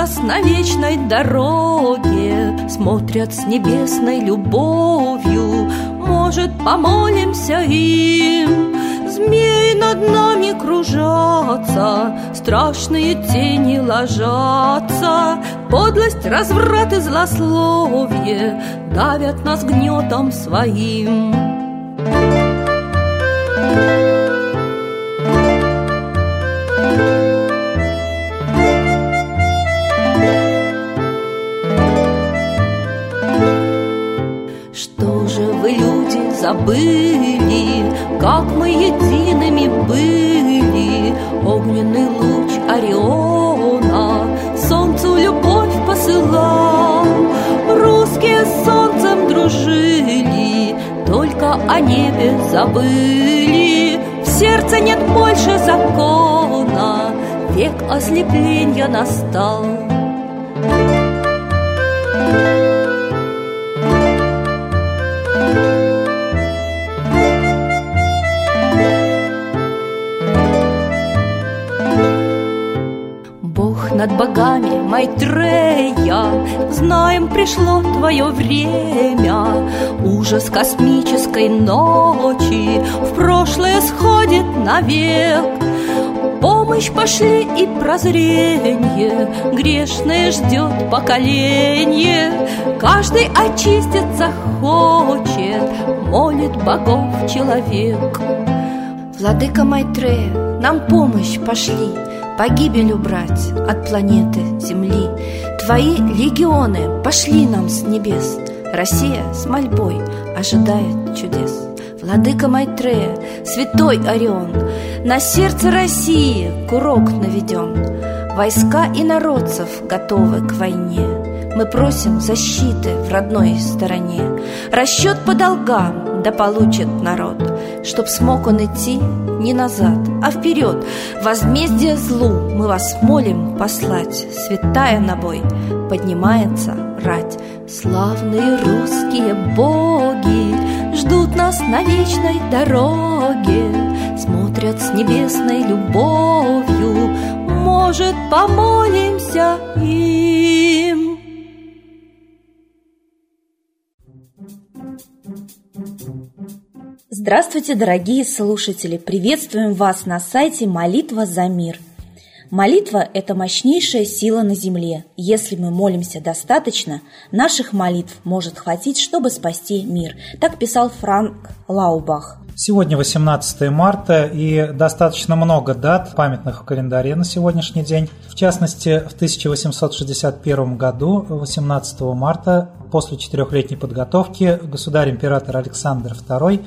нас на вечной дороге Смотрят с небесной любовью. Может, помолимся им? Змей над нами кружатся Страшные тени ложатся. Подлость, разврат и злословие Давят нас гнетом своим забыли, Как мы едиными были? Огненный луч Ориона Солнцу любовь посылал. Русские с солнцем дружили Только о небе забыли. В сердце нет больше закона Век ослепления настал Майтрея, Знаем, пришло твое время. Ужас космической ночи В прошлое сходит навек. Помощь пошли и прозрение, Грешное ждет поколение. Каждый очиститься хочет, Молит богов человек. Владыка Майтрея, нам помощь пошли Погибель убрать от планеты Земли. Твои легионы пошли нам с небес. Россия с мольбой ожидает чудес. Владыка Майтрея, святой Орион На сердце России курок наведен Войска и народцев готовы к войне. Мы просим защиты в родной стороне. Расчет по долгам да получит народ. Чтоб смог он идти не назад, а вперед. Возмездие злу мы вас молим послать. Святая на бой поднимается рать. Славные русские боги Ждут нас на вечной дороге. Смотрят с небесной любовью. Может, помолимся им Здравствуйте, дорогие слушатели! Приветствуем вас на сайте «Молитва за мир». Молитва – это мощнейшая сила на земле. Если мы молимся достаточно, наших молитв может хватить, чтобы спасти мир. Так писал Франк Лаубах. Сегодня 18 марта и достаточно много дат, памятных в календаре на сегодняшний день. В частности, в 1861 году, 18 марта, после четырехлетней подготовки, государь-император Александр II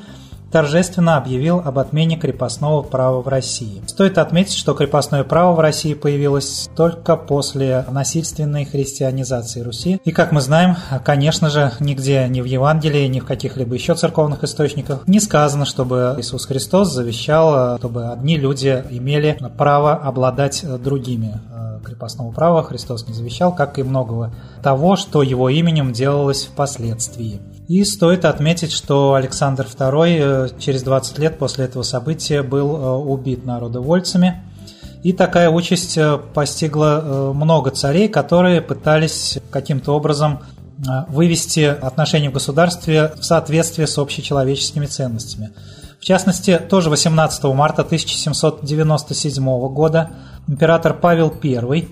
торжественно объявил об отмене крепостного права в России. Стоит отметить, что крепостное право в России появилось только после насильственной христианизации Руси. И, как мы знаем, конечно же, нигде ни в Евангелии, ни в каких-либо еще церковных источниках не сказано, чтобы Иисус Христос завещал, чтобы одни люди имели право обладать другими крепостного права Христос не завещал, как и многого того, что его именем делалось впоследствии. И стоит отметить, что Александр II через 20 лет после этого события был убит народовольцами. И такая участь постигла много царей, которые пытались каким-то образом вывести отношения в государстве в соответствие с общечеловеческими ценностями. В частности, тоже 18 марта 1797 года император Павел I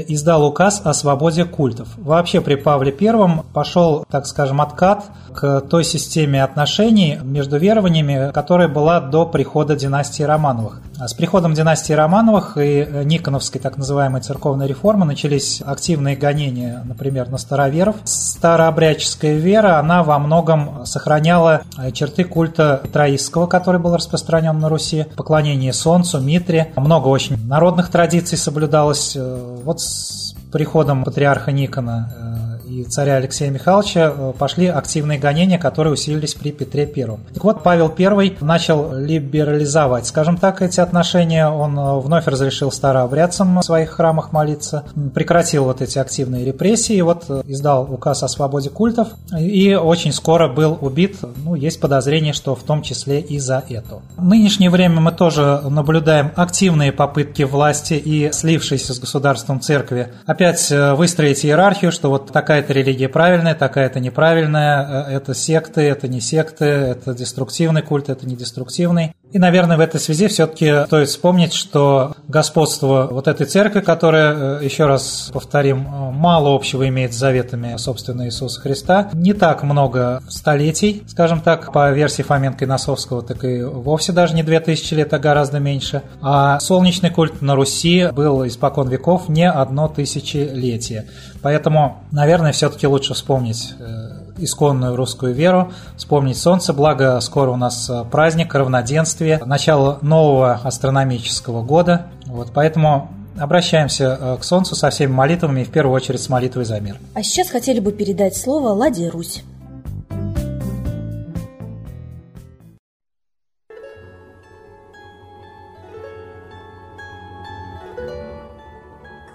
издал указ о свободе культов. Вообще при Павле I пошел, так скажем, откат к той системе отношений между верованиями, которая была до прихода династии Романовых. С приходом династии Романовых и Никоновской так называемой церковной реформы начались активные гонения, например, на староверов. Старообрядческая вера, она во многом сохраняла черты культа троистского, который был распространен на Руси, поклонение Солнцу, Митре. Много очень народных традиций соблюдалось. Вот с приходом патриарха Никона царя Алексея Михайловича э, пошли активные гонения, которые усилились при Петре I. Так вот, Павел I начал либерализовать, скажем так, эти отношения. Он э, вновь разрешил старообрядцам в своих храмах молиться, прекратил вот эти активные репрессии, вот э, издал указ о свободе культов и очень скоро был убит. Ну, есть подозрение, что в том числе и за это. В нынешнее время мы тоже наблюдаем активные попытки власти и слившейся с государством церкви опять выстроить иерархию, что вот такая-то религия правильная, такая-то неправильная, это секты, это не секты, это деструктивный культ, это не деструктивный. И, наверное, в этой связи все-таки стоит вспомнить, что господство вот этой церкви, которая, э, еще раз повторим, э, мало общего имеет с заветами, собственно, Иисуса Христа, не так много столетий, скажем так, по версии Фоменко и Носовского, так и вовсе даже не 2000 лет, а гораздо меньше. А солнечный культ на Руси был испокон веков не одно тысячелетие. Поэтому, наверное, все-таки лучше вспомнить э, исконную русскую веру, вспомнить солнце, благо скоро у нас э, праздник, равноденствие, начало нового астрономического года. Вот, поэтому обращаемся э, к Солнцу со всеми молитвами, и в первую очередь с молитвой за мир. А сейчас хотели бы передать слово Ладе Русь.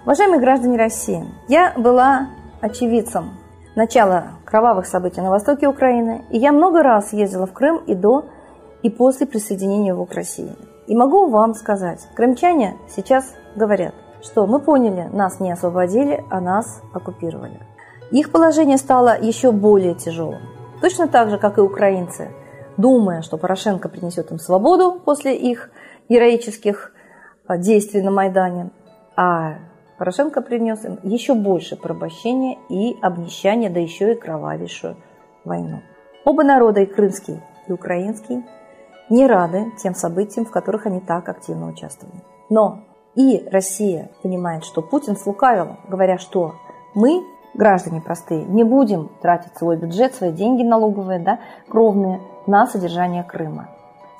Уважаемые граждане России, я была очевидцем начала кровавых событий на востоке Украины, и я много раз ездила в Крым и до, и после присоединения его к России. И могу вам сказать, крымчане сейчас говорят, что мы поняли, нас не освободили, а нас оккупировали. Их положение стало еще более тяжелым. Точно так же, как и украинцы, думая, что Порошенко принесет им свободу после их героических а, действий на Майдане, а Порошенко принес им еще больше порабощения и обнищания, да еще и кровавейшую войну. Оба народа, и крымский, и украинский, не рады тем событиям, в которых они так активно участвовали. Но и Россия понимает, что Путин слукавил, говоря, что мы, граждане простые, не будем тратить свой бюджет, свои деньги налоговые, да, кровные, на содержание Крыма.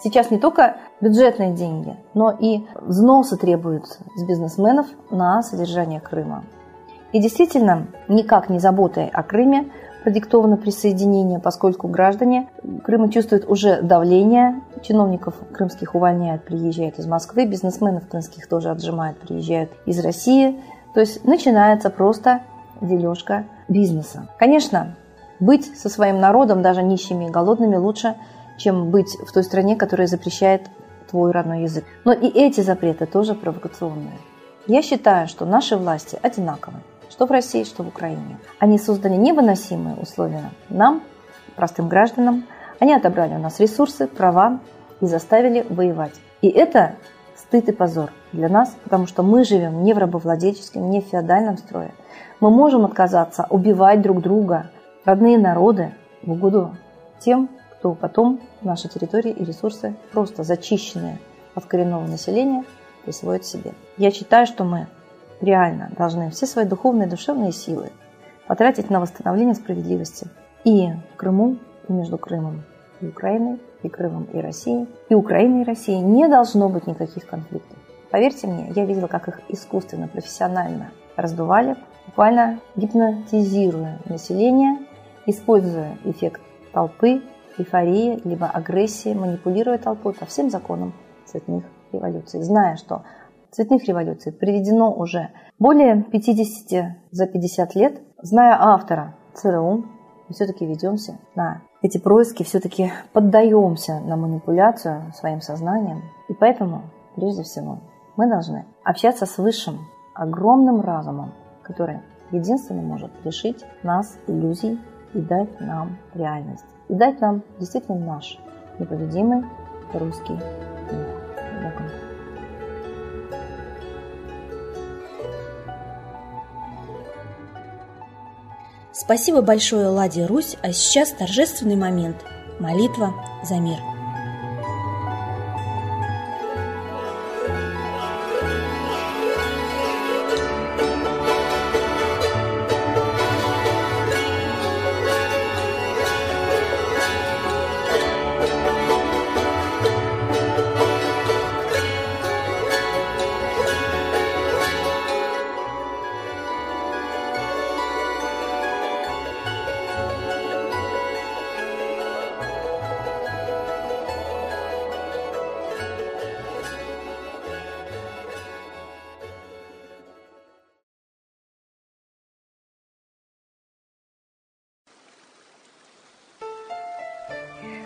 Сейчас не только бюджетные деньги, но и взносы требуются с бизнесменов на содержание Крыма. И действительно, никак не заботой о Крыме продиктовано присоединение, поскольку граждане Крыма чувствуют уже давление, чиновников крымских увольняют, приезжают из Москвы, бизнесменов крымских тоже отжимают, приезжают из России. То есть начинается просто дележка бизнеса. Конечно, быть со своим народом, даже нищими и голодными, лучше – чем быть в той стране, которая запрещает твой родной язык. Но и эти запреты тоже провокационные. Я считаю, что наши власти одинаковы, что в России, что в Украине. Они создали невыносимые условия нам, простым гражданам. Они отобрали у нас ресурсы, права и заставили воевать. И это стыд и позор для нас, потому что мы живем не в рабовладельческом, не в феодальном строе. Мы можем отказаться убивать друг друга, родные народы в угоду тем, то потом наши территории и ресурсы, просто зачищенные от коренного населения, присвоят себе. Я считаю, что мы реально должны все свои духовные и душевные силы потратить на восстановление справедливости и в Крыму, и между Крымом и Украиной, и Крымом и Россией. И Украины и России не должно быть никаких конфликтов. Поверьте мне, я видела, как их искусственно, профессионально раздували, буквально гипнотизируя население, используя эффект толпы, эйфории, либо агрессии, манипулируя толпой по всем законам цветных революций, зная, что цветных революций приведено уже более 50 за 50 лет, зная автора ЦРУ, мы все-таки ведемся на эти происки, все-таки поддаемся на манипуляцию своим сознанием. И поэтому, прежде всего, мы должны общаться с высшим, огромным разумом, который единственно может лишить нас иллюзий и дать нам реальность. И дать нам действительно наш непобедимый русский мир. Спасибо большое, Ладе Русь, а сейчас торжественный момент – молитва за мир –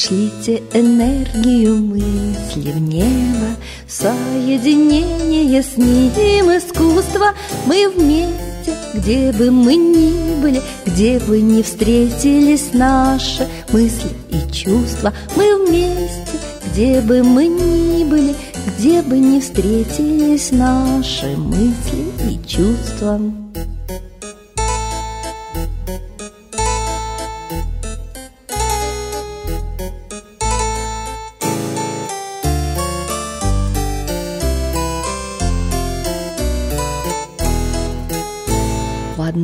Пошлите энергию мысли в небо, Соединение с ним искусство Мы вместе, где бы мы ни были, Где бы ни встретились наши мысли и чувства. Мы вместе, где бы мы ни были, Где бы ни встретились наши мысли и чувства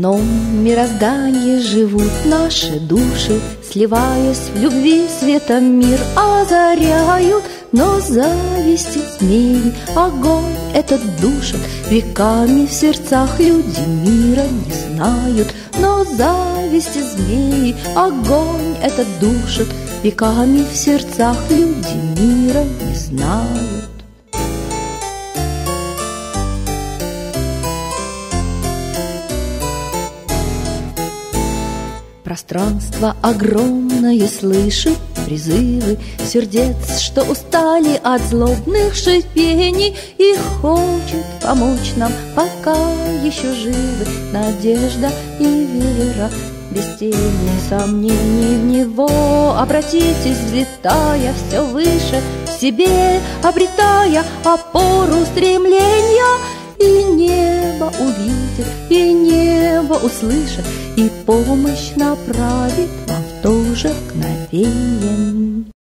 одном мироздании живут наши души, Сливаясь в любви светом мир озаряют, Но зависти змеи огонь этот душит, Веками в сердцах люди мира не знают, Но зависти змеи огонь этот душит, Веками в сердцах люди мира не знают. Пространство огромное слышит призывы Сердец, что устали от злобных шипений И хочет помочь нам, пока еще живы Надежда и вера. Без тени сомнений в него Обратитесь, взлетая все выше в себе Обретая опору стремления И небо увидит, и небо услышит и помощь направит вам в то же мгновение.